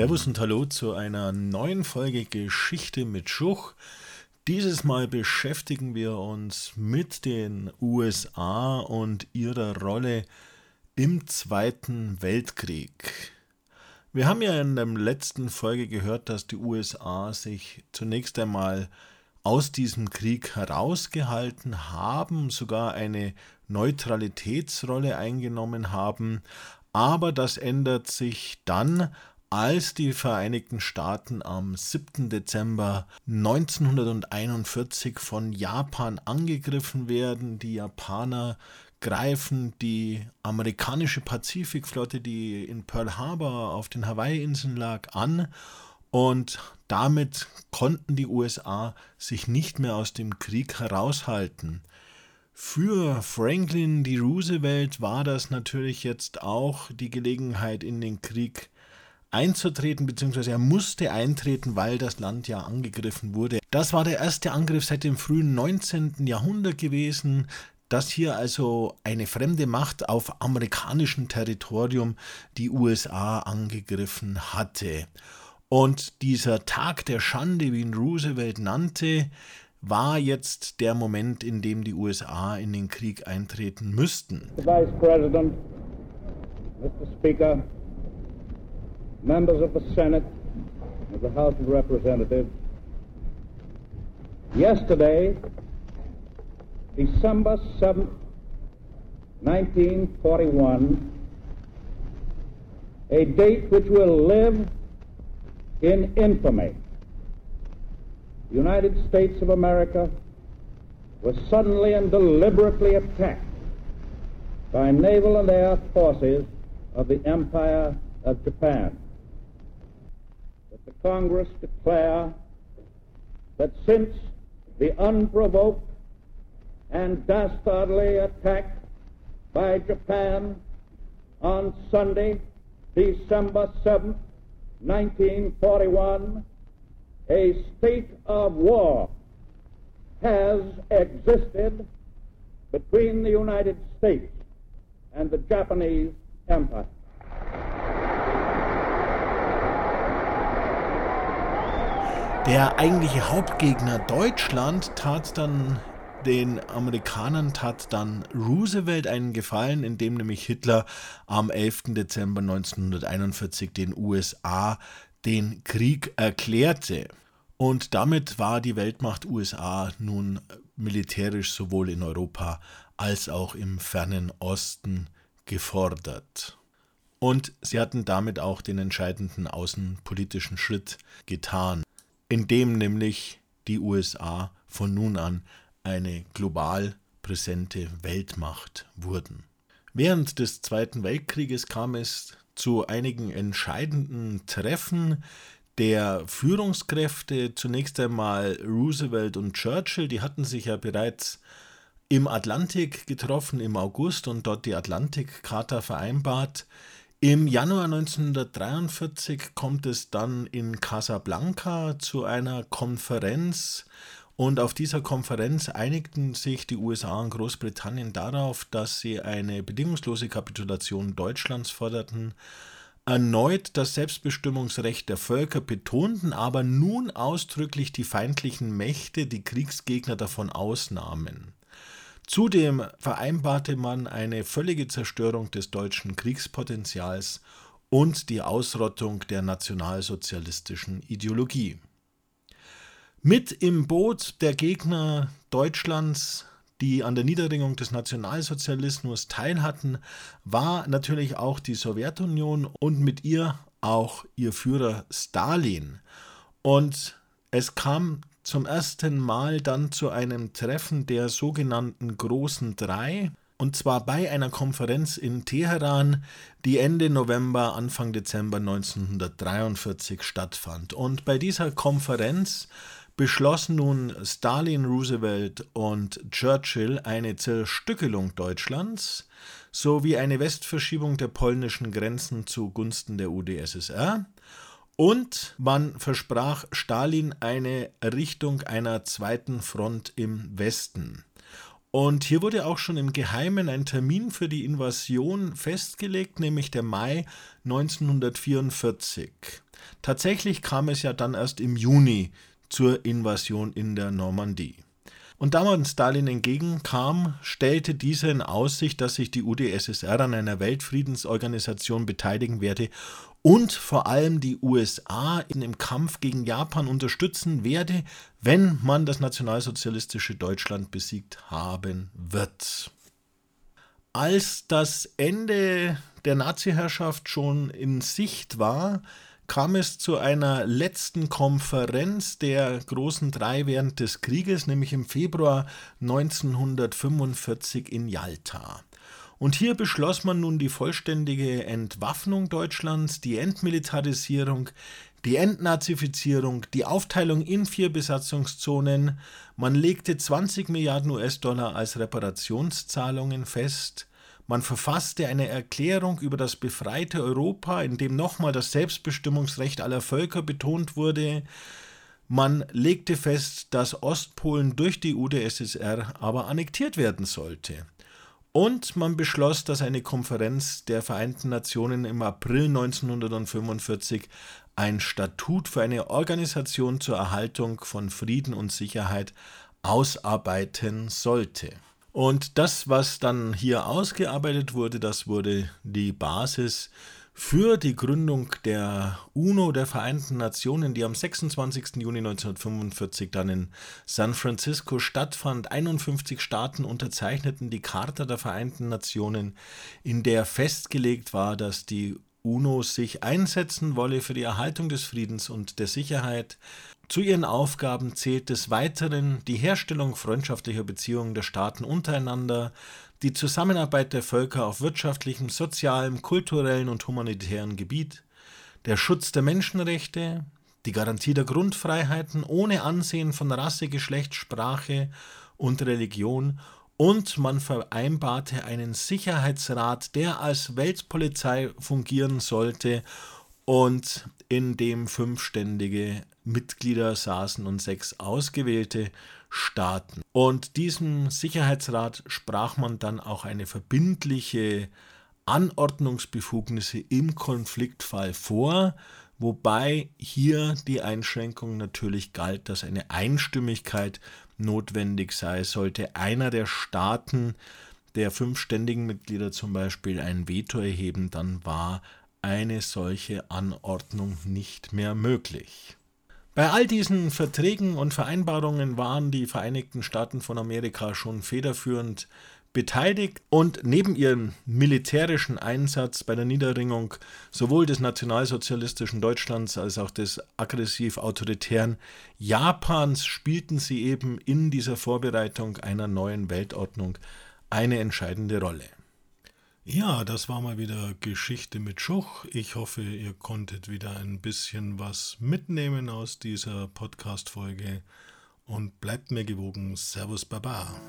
Servus und Hallo zu einer neuen Folge Geschichte mit Schuch. Dieses Mal beschäftigen wir uns mit den USA und ihrer Rolle im Zweiten Weltkrieg. Wir haben ja in der letzten Folge gehört, dass die USA sich zunächst einmal aus diesem Krieg herausgehalten haben, sogar eine Neutralitätsrolle eingenommen haben, aber das ändert sich dann, als die Vereinigten Staaten am 7. Dezember 1941 von Japan angegriffen werden. Die Japaner greifen die amerikanische Pazifikflotte, die in Pearl Harbor auf den Hawaii-Inseln lag, an und damit konnten die USA sich nicht mehr aus dem Krieg heraushalten. Für Franklin D. Roosevelt war das natürlich jetzt auch die Gelegenheit, in den Krieg einzutreten, beziehungsweise er musste eintreten, weil das Land ja angegriffen wurde. Das war der erste Angriff seit dem frühen 19. Jahrhundert gewesen, dass hier also eine fremde Macht auf amerikanischem Territorium die USA angegriffen hatte. Und dieser Tag der Schande, wie ihn Roosevelt nannte, war jetzt der Moment, in dem die USA in den Krieg eintreten müssten. Vice President, Mr. Speaker, members of the Senate, of the House of Representatives, yesterday, December 7, 1941, a date which will live in infamy. The United States of America was suddenly and deliberately attacked by naval and air forces of the Empire of Japan. That the Congress declare that since the unprovoked and dastardly attack by Japan on Sunday, December 7, 1941, a state of war has existed between the United States and the Japanese Empire. Der eigentliche Hauptgegner Deutschland tat dann den Amerikanern tat dann Roosevelt einen Gefallen, indem nämlich Hitler am 11. Dezember 1941 den USA den Krieg erklärte. Und damit war die Weltmacht USA nun militärisch sowohl in Europa als auch im fernen Osten gefordert. Und sie hatten damit auch den entscheidenden außenpolitischen Schritt getan in dem nämlich die USA von nun an eine global präsente Weltmacht wurden. Während des Zweiten Weltkrieges kam es zu einigen entscheidenden Treffen der Führungskräfte, zunächst einmal Roosevelt und Churchill, die hatten sich ja bereits im Atlantik getroffen im August und dort die Atlantikcharta vereinbart. Im Januar 1943 kommt es dann in Casablanca zu einer Konferenz und auf dieser Konferenz einigten sich die USA und Großbritannien darauf, dass sie eine bedingungslose Kapitulation Deutschlands forderten, erneut das Selbstbestimmungsrecht der Völker betonten, aber nun ausdrücklich die feindlichen Mächte, die Kriegsgegner davon ausnahmen. Zudem vereinbarte man eine völlige Zerstörung des deutschen Kriegspotenzials und die Ausrottung der nationalsozialistischen Ideologie. Mit im Boot der Gegner Deutschlands, die an der Niederringung des Nationalsozialismus teilhatten, war natürlich auch die Sowjetunion und mit ihr auch ihr Führer Stalin. Und es kam zum ersten Mal dann zu einem Treffen der sogenannten Großen Drei, und zwar bei einer Konferenz in Teheran, die Ende November, Anfang Dezember 1943 stattfand. Und bei dieser Konferenz beschlossen nun Stalin, Roosevelt und Churchill eine Zerstückelung Deutschlands sowie eine Westverschiebung der polnischen Grenzen zugunsten der UdSSR und man versprach Stalin eine Errichtung einer zweiten Front im Westen. Und hier wurde auch schon im Geheimen ein Termin für die Invasion festgelegt, nämlich der Mai 1944. Tatsächlich kam es ja dann erst im Juni zur Invasion in der Normandie. Und da man Stalin entgegenkam, stellte dieser in Aussicht, dass sich die UdSSR an einer Weltfriedensorganisation beteiligen werde und vor allem die USA im Kampf gegen Japan unterstützen werde, wenn man das nationalsozialistische Deutschland besiegt haben wird. Als das Ende der Nazi-Herrschaft schon in Sicht war, kam es zu einer letzten Konferenz der großen drei während des Krieges, nämlich im Februar 1945 in Jalta. Und hier beschloss man nun die vollständige Entwaffnung Deutschlands, die Entmilitarisierung, die Entnazifizierung, die Aufteilung in vier Besatzungszonen. Man legte 20 Milliarden US-Dollar als Reparationszahlungen fest. Man verfasste eine Erklärung über das befreite Europa, in dem nochmal das Selbstbestimmungsrecht aller Völker betont wurde. Man legte fest, dass Ostpolen durch die UdSSR aber annektiert werden sollte. Und man beschloss, dass eine Konferenz der Vereinten Nationen im April 1945 ein Statut für eine Organisation zur Erhaltung von Frieden und Sicherheit ausarbeiten sollte. Und das, was dann hier ausgearbeitet wurde, das wurde die Basis für die Gründung der UNO, der Vereinten Nationen, die am 26. Juni 1945 dann in San Francisco stattfand. 51 Staaten unterzeichneten die Charta der Vereinten Nationen, in der festgelegt war, dass die UNO sich einsetzen wolle für die Erhaltung des Friedens und der Sicherheit, zu ihren Aufgaben zählt des Weiteren die Herstellung freundschaftlicher Beziehungen der Staaten untereinander, die Zusammenarbeit der Völker auf wirtschaftlichem, sozialem, kulturellen und humanitären Gebiet, der Schutz der Menschenrechte, die Garantie der Grundfreiheiten ohne Ansehen von Rasse, Geschlecht, Sprache und Religion und man vereinbarte einen Sicherheitsrat, der als Weltpolizei fungieren sollte und in dem fünfständige Mitglieder saßen und sechs ausgewählte Staaten. Und diesem Sicherheitsrat sprach man dann auch eine verbindliche Anordnungsbefugnisse im Konfliktfall vor, wobei hier die Einschränkung natürlich galt, dass eine Einstimmigkeit notwendig sei, sollte einer der Staaten der fünf ständigen Mitglieder zum Beispiel ein Veto erheben, dann war eine solche Anordnung nicht mehr möglich. Bei all diesen Verträgen und Vereinbarungen waren die Vereinigten Staaten von Amerika schon federführend beteiligt und neben ihrem militärischen Einsatz bei der Niederringung sowohl des nationalsozialistischen Deutschlands als auch des aggressiv-autoritären Japans spielten sie eben in dieser Vorbereitung einer neuen Weltordnung eine entscheidende Rolle. Ja, das war mal wieder Geschichte mit Schuch. Ich hoffe, ihr konntet wieder ein bisschen was mitnehmen aus dieser Podcast-Folge und bleibt mir gewogen. Servus, Baba.